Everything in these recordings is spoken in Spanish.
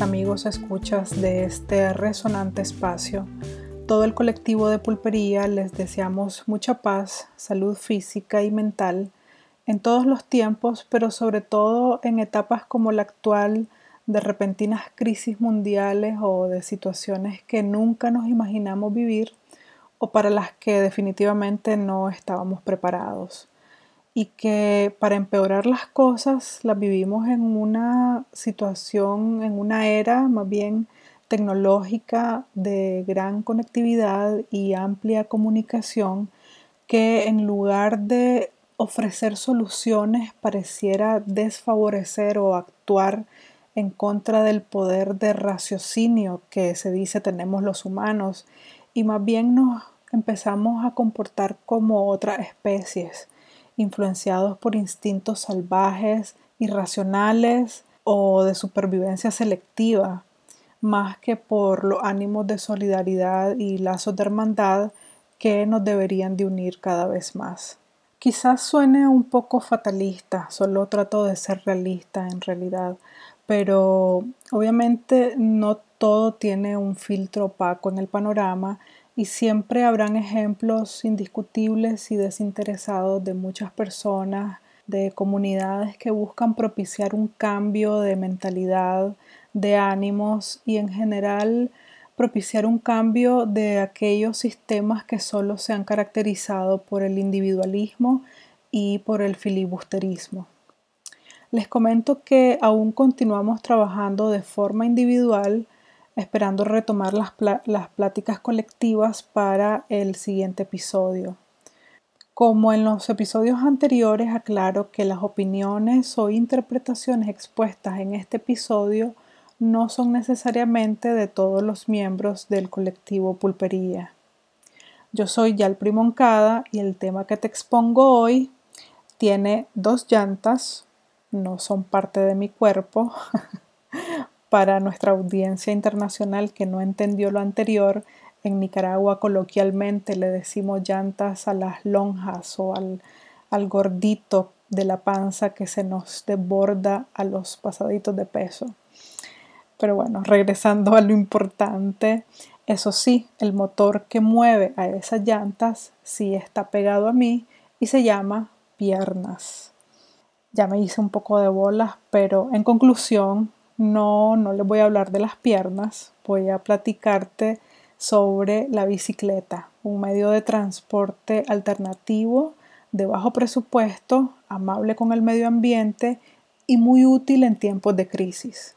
Amigos escuchas de este resonante espacio. Todo el colectivo de pulpería les deseamos mucha paz, salud física y mental en todos los tiempos, pero sobre todo en etapas como la actual de repentinas crisis mundiales o de situaciones que nunca nos imaginamos vivir o para las que definitivamente no estábamos preparados y que para empeorar las cosas las vivimos en una situación, en una era más bien tecnológica de gran conectividad y amplia comunicación que en lugar de ofrecer soluciones pareciera desfavorecer o actuar en contra del poder de raciocinio que se dice tenemos los humanos. Y más bien nos empezamos a comportar como otras especies influenciados por instintos salvajes, irracionales o de supervivencia selectiva, más que por los ánimos de solidaridad y lazos de hermandad que nos deberían de unir cada vez más. Quizás suene un poco fatalista, solo trato de ser realista en realidad, pero obviamente no todo tiene un filtro opaco en el panorama y siempre habrán ejemplos indiscutibles y desinteresados de muchas personas, de comunidades que buscan propiciar un cambio de mentalidad, de ánimos y en general propiciar un cambio de aquellos sistemas que solo se han caracterizado por el individualismo y por el filibusterismo. Les comento que aún continuamos trabajando de forma individual esperando retomar las, las pláticas colectivas para el siguiente episodio. Como en los episodios anteriores, aclaro que las opiniones o interpretaciones expuestas en este episodio no son necesariamente de todos los miembros del colectivo Pulpería. Yo soy Yal Primoncada y el tema que te expongo hoy tiene dos llantas, no son parte de mi cuerpo, para nuestra audiencia internacional que no entendió lo anterior, en Nicaragua coloquialmente le decimos llantas a las lonjas o al, gordito de la panza que se nos desborda a los pasaditos de peso. Pero bueno, regresando a lo importante, eso sí, el motor que mueve a esas llantas sí está pegado a mí y se llama piernas. Ya me hice un poco de bolas, pero en conclusión, no, no les voy a hablar de las piernas, voy a platicarte sobre la bicicleta, un medio de transporte alternativo de bajo presupuesto, amable con el medio ambiente y muy útil en tiempos de crisis.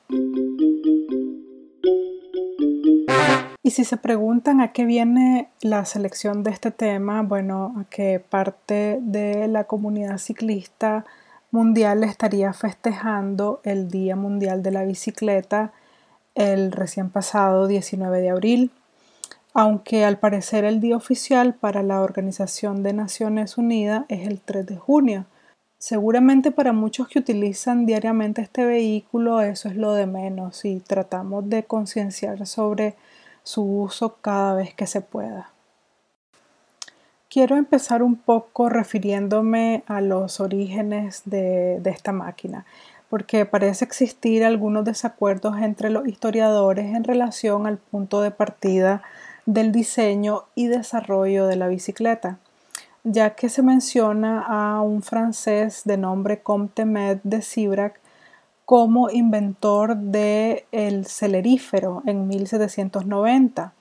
Y si se preguntan a qué viene la selección de este tema, bueno, a que parte de la comunidad ciclista mundial estaría festejando el Día Mundial de la Bicicleta el recién pasado 19 de abril, aunque al parecer el día oficial para la Organización de Naciones Unidas es el 3 de junio. Seguramente para muchos que utilizan diariamente este vehículo eso es lo de menos y tratamos de concienciar sobre su uso cada vez que se pueda. Quiero empezar un poco refiriéndome a los orígenes de, esta máquina, porque parece existir algunos desacuerdos entre los historiadores en relación al punto de partida del diseño y desarrollo de la bicicleta, ya que se menciona a un francés de nombre Comte Med de Sibrac como inventor del el celerífero en 1790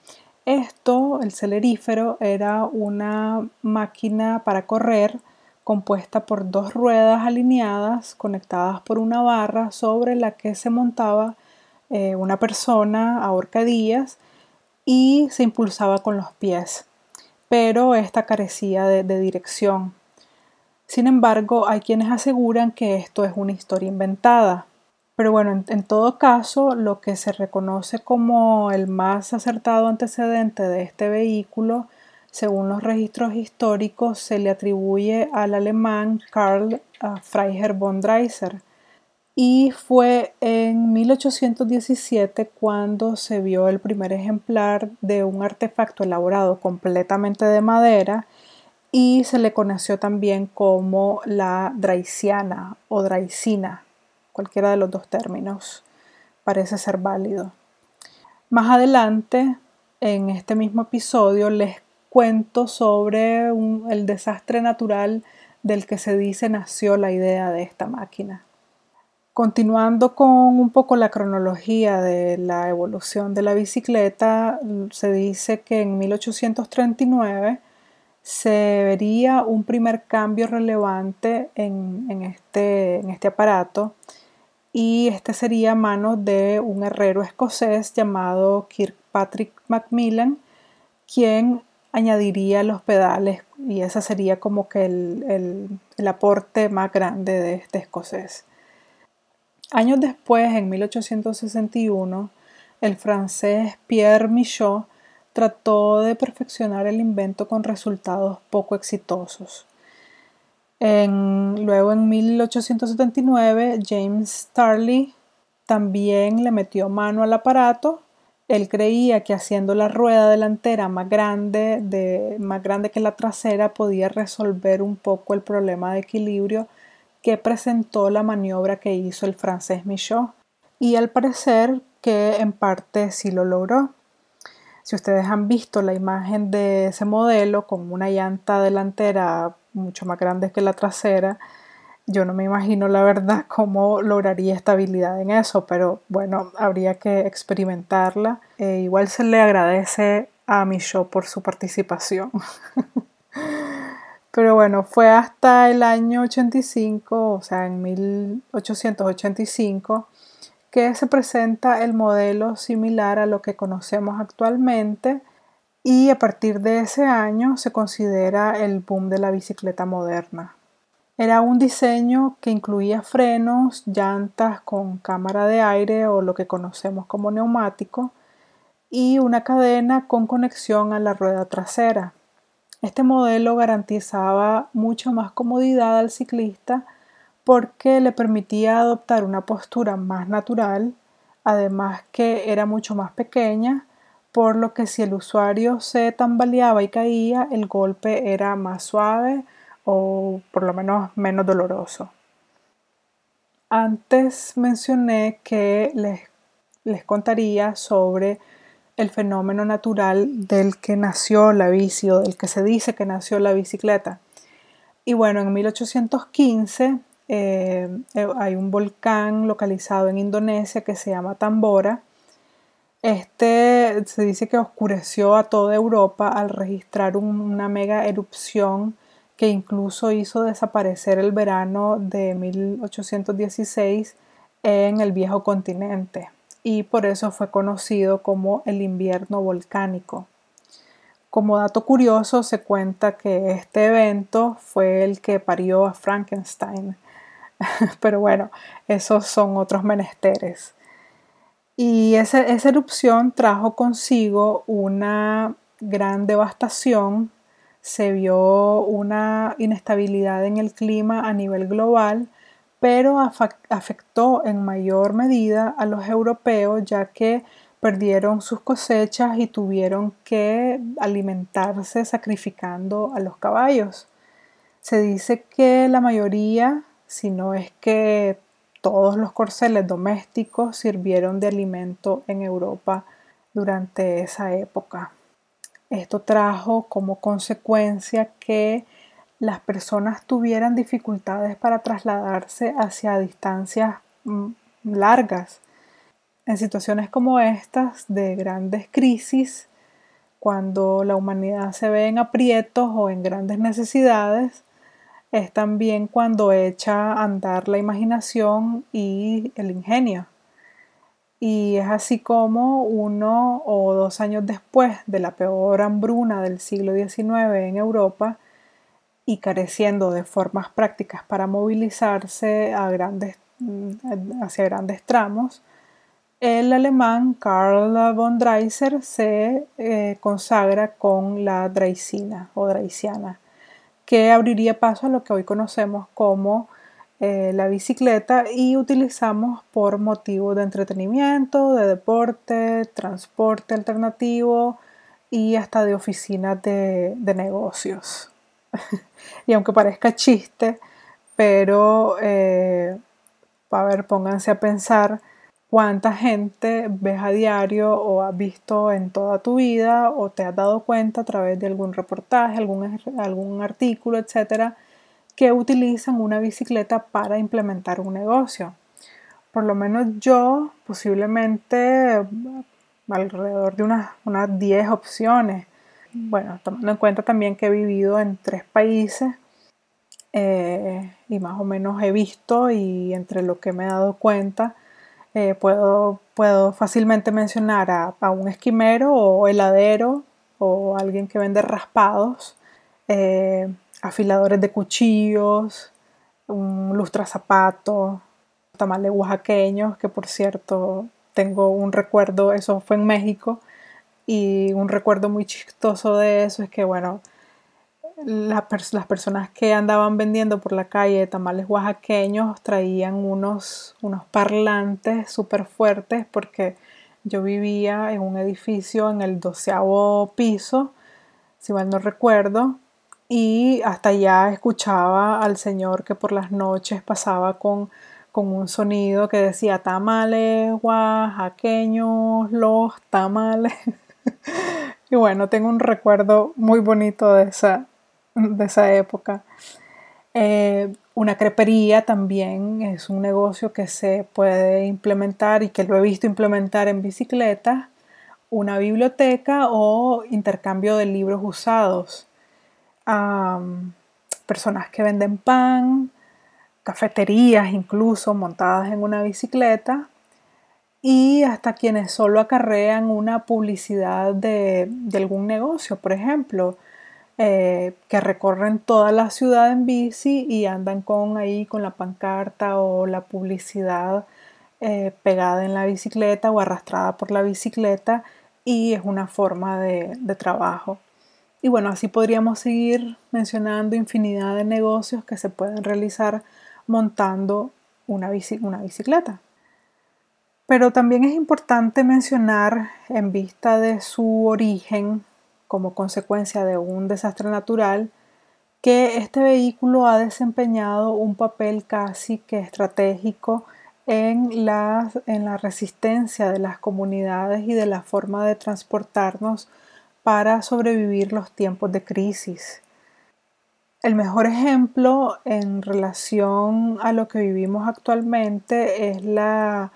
esto, el celerífero, era una máquina para correr compuesta por dos ruedas alineadas conectadas por una barra sobre la que se montaba eh, una persona a horcadillas y se impulsaba con los pies, pero esta carecía de dirección. Sin embargo, hay quienes aseguran que esto es una historia inventada. Pero bueno, en, todo caso, lo que se reconoce como el más acertado antecedente de este vehículo, según los registros históricos, se le atribuye al alemán Karl uh, Freiherr von Dreiser. Y fue en 1817 cuando se vio el primer ejemplar de un artefacto elaborado completamente de madera y se le conoció también como la Draisiana o Draisina cualquiera de los dos términos. parece ser válido. Más adelante, en este mismo episodio, les cuento sobre el desastre natural del que se dice nació la idea de esta máquina. Continuando con un poco la cronología de la evolución de la bicicleta, se dice que en 1839 se vería un primer cambio relevante en, este, en este aparato y este sería a manos de un herrero escocés llamado Kirkpatrick Macmillan, quien añadiría los pedales y ese sería como que el, el aporte más grande de este escocés. Años después, en 1861, el francés Pierre Michaud trató de perfeccionar el invento con resultados poco exitosos. Luego, en 1879, James Starley también le metió mano al aparato. Él creía que haciendo la rueda delantera más grande, más grande que la trasera podía resolver un poco el problema de equilibrio que presentó la maniobra que hizo el francés Michaud y al parecer que en parte sí lo logró. Si ustedes han visto la imagen de ese modelo con una llanta delantera mucho más grande que la trasera, yo no me imagino la verdad cómo lograría estabilidad en eso, pero bueno, habría que experimentarla. E igual se le agradece a Michaud por su participación. Pero bueno, fue hasta el año 85, o sea, en 1885, que se presenta el modelo similar a lo que conocemos actualmente y a partir de ese año se considera el boom de la bicicleta moderna. Era un diseño que incluía frenos, llantas con cámara de aire o lo que conocemos como neumático y una cadena con conexión a la rueda trasera. Este modelo garantizaba mucho más comodidad al ciclista porque le permitía adoptar una postura más natural, además que era mucho más pequeña, por lo que si el usuario se tambaleaba y caía, el golpe era más suave o por lo menos menos doloroso. Antes mencioné que les, les contaría sobre el fenómeno natural del que nació la bici o del que se dice que nació la bicicleta. Y bueno, en 1815 eh, eh, hay un volcán localizado en Indonesia que se llama Tambora. Este se dice que oscureció a toda Europa al registrar una mega erupción que incluso hizo desaparecer el verano de 1816 en el viejo continente y por eso fue conocido como el invierno volcánico. Como dato curioso se cuenta que este evento fue el que parió a Frankenstein. Pero bueno, esos son otros menesteres. Y esa, esa erupción trajo consigo una gran devastación, se vio una inestabilidad en el clima a nivel global pero afectó en mayor medida a los europeos ya que perdieron sus cosechas y tuvieron que alimentarse sacrificando a los caballos. Se dice que la mayoría, si no es que todos los corceles domésticos sirvieron de alimento en Europa durante esa época. Esto trajo como consecuencia que las personas tuvieran dificultades para trasladarse hacia distancias mm, largas. En situaciones como estas de grandes crisis, cuando la humanidad se ve en aprietos o en grandes necesidades, es también cuando echa a andar la imaginación y el ingenio. Y es así como uno o dos años después de la peor hambruna del siglo XIX en Europa, y careciendo de formas prácticas para movilizarse a grandes, mm, hacia grandes tramos, el alemán Karl von Dreiser se eh, consagra con la Dreisina o Dreisiana, que abriría paso a lo que hoy conocemos como eh, la bicicleta y utilizamos por motivos de entretenimiento, de deporte, transporte alternativo y hasta de oficinas de negocios. y aunque parezca chiste, pero eh, a ver, pónganse a pensar cuánta gente ves a diario o has visto en toda tu vida o te has dado cuenta a través de algún reportaje, algún, algún artículo, etcétera, que utilizan una bicicleta para implementar un negocio. Por lo menos yo, posiblemente alrededor de unas, unas 10 opciones. Bueno, tomando en cuenta también que he vivido en tres países eh, y más o menos he visto y entre lo que me he dado cuenta, eh, puedo, puedo fácilmente mencionar a, un esquimero o heladero o alguien que vende raspados, eh, afiladores de cuchillos, un zapatos, tamales oaxaqueños, que por cierto tengo un recuerdo, eso fue en México, y un recuerdo muy chistoso de eso es que, bueno, las personas que andaban vendiendo por la calle tamales oaxaqueños traían unos, unos parlantes súper fuertes porque yo vivía en un edificio en el doceavo piso, si mal no recuerdo, y hasta allá escuchaba al señor que por las noches pasaba con, con un sonido que decía tamales oaxaqueños, los tamales. y bueno, tengo un recuerdo muy bonito de esa, de esa época. Eh, una crepería también es un negocio que se puede implementar y que lo he visto implementar en bicicleta. Una biblioteca o intercambio de libros usados. personas que venden pan, cafeterías incluso montadas en una bicicleta y hasta quienes solo acarrean una publicidad de, de algún negocio, por ejemplo, eh, que recorren toda la ciudad en bici y andan con ahí con la pancarta o la publicidad eh, pegada en la bicicleta o arrastrada por la bicicleta y es una forma de, trabajo. Y bueno, así podríamos seguir mencionando infinidad de negocios que se pueden realizar montando una, una bicicleta. Pero también es importante mencionar en vista de su origen como consecuencia de un desastre natural, que este vehículo ha desempeñado un papel casi que estratégico en la, en la resistencia de las comunidades y de la forma de transportarnos para sobrevivir los tiempos de crisis. El mejor ejemplo en relación a lo que vivimos actualmente es la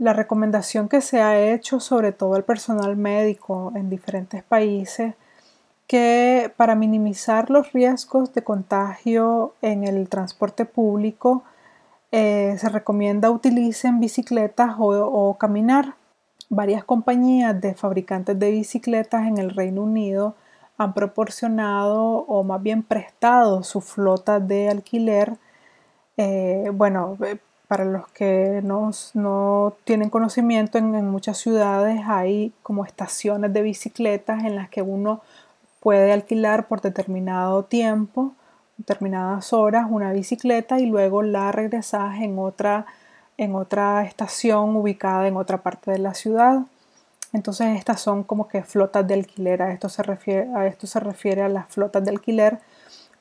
la recomendación que se ha hecho sobre todo al personal médico en diferentes países que para minimizar los riesgos de contagio en el transporte público eh, se recomienda utilicen bicicletas o, caminar. Varias compañías de fabricantes de bicicletas en el Reino Unido han proporcionado o más bien prestado su flota de alquiler eh, bueno, para los que no, tienen conocimiento, en, muchas ciudades hay como estaciones de bicicletas en las que uno puede alquilar por determinado tiempo, determinadas horas, una bicicleta y luego la regresas en otra, en otra estación ubicada en otra parte de la ciudad. Entonces estas son como que flotas de alquiler, a, esto se refiere a las flotas de alquiler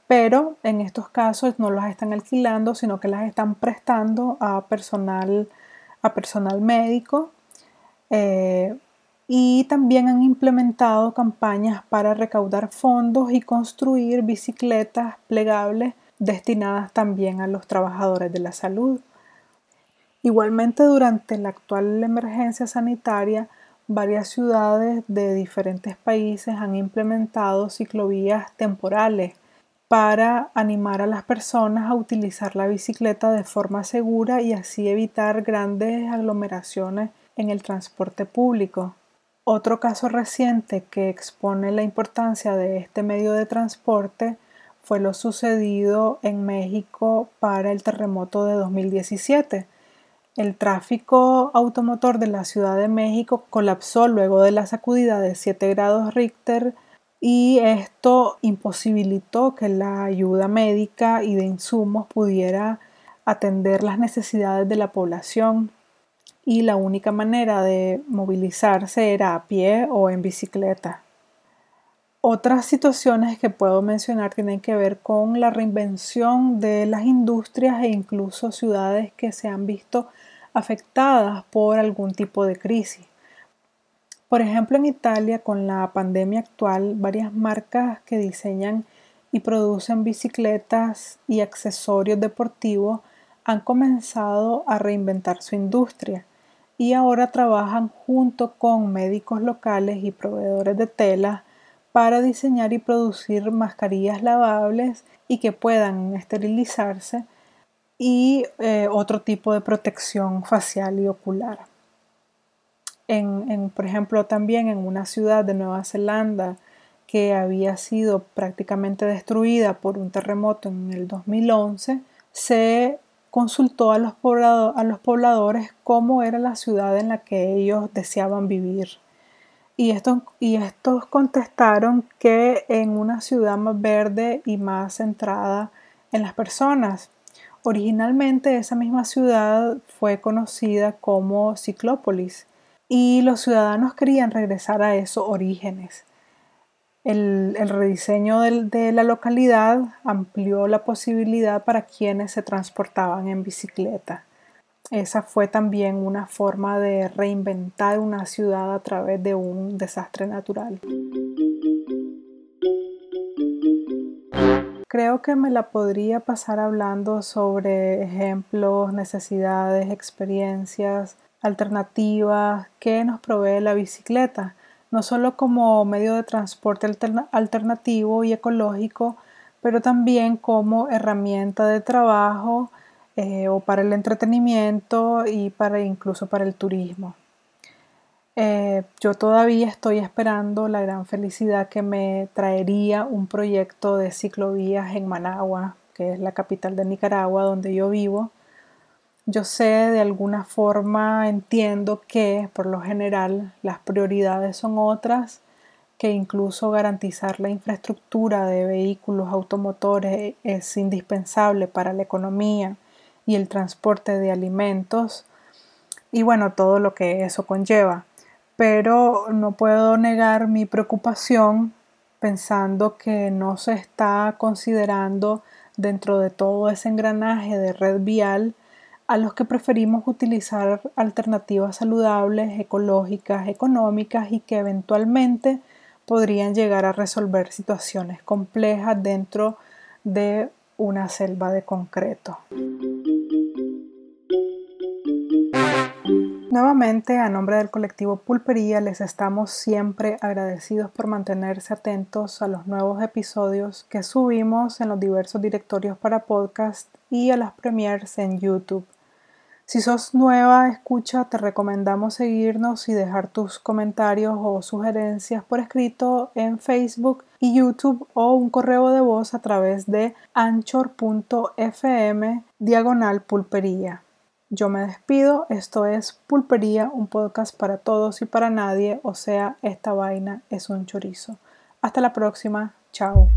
pero en estos casos no las están alquilando, sino que las están prestando a personal, a personal médico. Eh, y también han implementado campañas para recaudar fondos y construir bicicletas plegables destinadas también a los trabajadores de la salud. Igualmente, durante la actual emergencia sanitaria, varias ciudades de diferentes países han implementado ciclovías temporales para animar a las personas a utilizar la bicicleta de forma segura y así evitar grandes aglomeraciones en el transporte público. Otro caso reciente que expone la importancia de este medio de transporte fue lo sucedido en México para el terremoto de 2017. El tráfico automotor de la Ciudad de México colapsó luego de la sacudida de 7 grados Richter y esto imposibilitó que la ayuda médica y de insumos pudiera atender las necesidades de la población y la única manera de movilizarse era a pie o en bicicleta. Otras situaciones que puedo mencionar tienen que ver con la reinvención de las industrias e incluso ciudades que se han visto afectadas por algún tipo de crisis. Por ejemplo, en Italia, con la pandemia actual, varias marcas que diseñan y producen bicicletas y accesorios deportivos han comenzado a reinventar su industria y ahora trabajan junto con médicos locales y proveedores de telas para diseñar y producir mascarillas lavables y que puedan esterilizarse y eh, otro tipo de protección facial y ocular. En, por ejemplo, también en una ciudad de Nueva Zelanda que había sido prácticamente destruida por un terremoto en el 2011, se consultó a los, a los pobladores cómo era la ciudad en la que ellos deseaban vivir. Y estos, y estos contestaron que en una ciudad más verde y más centrada en las personas. Originalmente esa misma ciudad fue conocida como Ciclópolis y los ciudadanos querían regresar a esos orígenes. El, rediseño de la localidad amplió la posibilidad para quienes se transportaban en bicicleta. Esa fue también una forma de reinventar una ciudad a través de un desastre natural. Creo que me la podría pasar hablando sobre ejemplos, necesidades, experiencias, alternativas que nos provee la bicicleta, no solo como medio de transporte alternativo y ecológico, pero también como herramienta de trabajo eh, o para el entretenimiento y para incluso para el turismo. Eh, yo todavía estoy esperando la gran felicidad que me traería un proyecto de ciclovías en Managua, que es la capital de Nicaragua, donde yo vivo, yo sé de alguna forma, entiendo que por lo general las prioridades son otras, que incluso garantizar la infraestructura de vehículos automotores es indispensable para la economía y el transporte de alimentos y bueno, todo lo que eso conlleva. Pero no puedo negar mi preocupación pensando que no se está considerando dentro de todo ese engranaje de red vial a los que preferimos utilizar alternativas saludables, ecológicas, económicas y que eventualmente podrían llegar a resolver situaciones complejas dentro de una selva de concreto. Nuevamente, a nombre del colectivo Pulpería, les estamos siempre agradecidos por mantenerse atentos a los nuevos episodios que subimos en los diversos directorios para podcast y a las premiers en YouTube. Si sos nueva escucha, te recomendamos seguirnos y dejar tus comentarios o sugerencias por escrito en Facebook y YouTube o un correo de voz a través de anchor.fm diagonal pulpería. Yo me despido, esto es Pulpería, un podcast para todos y para nadie, o sea, esta vaina es un chorizo. Hasta la próxima, chao.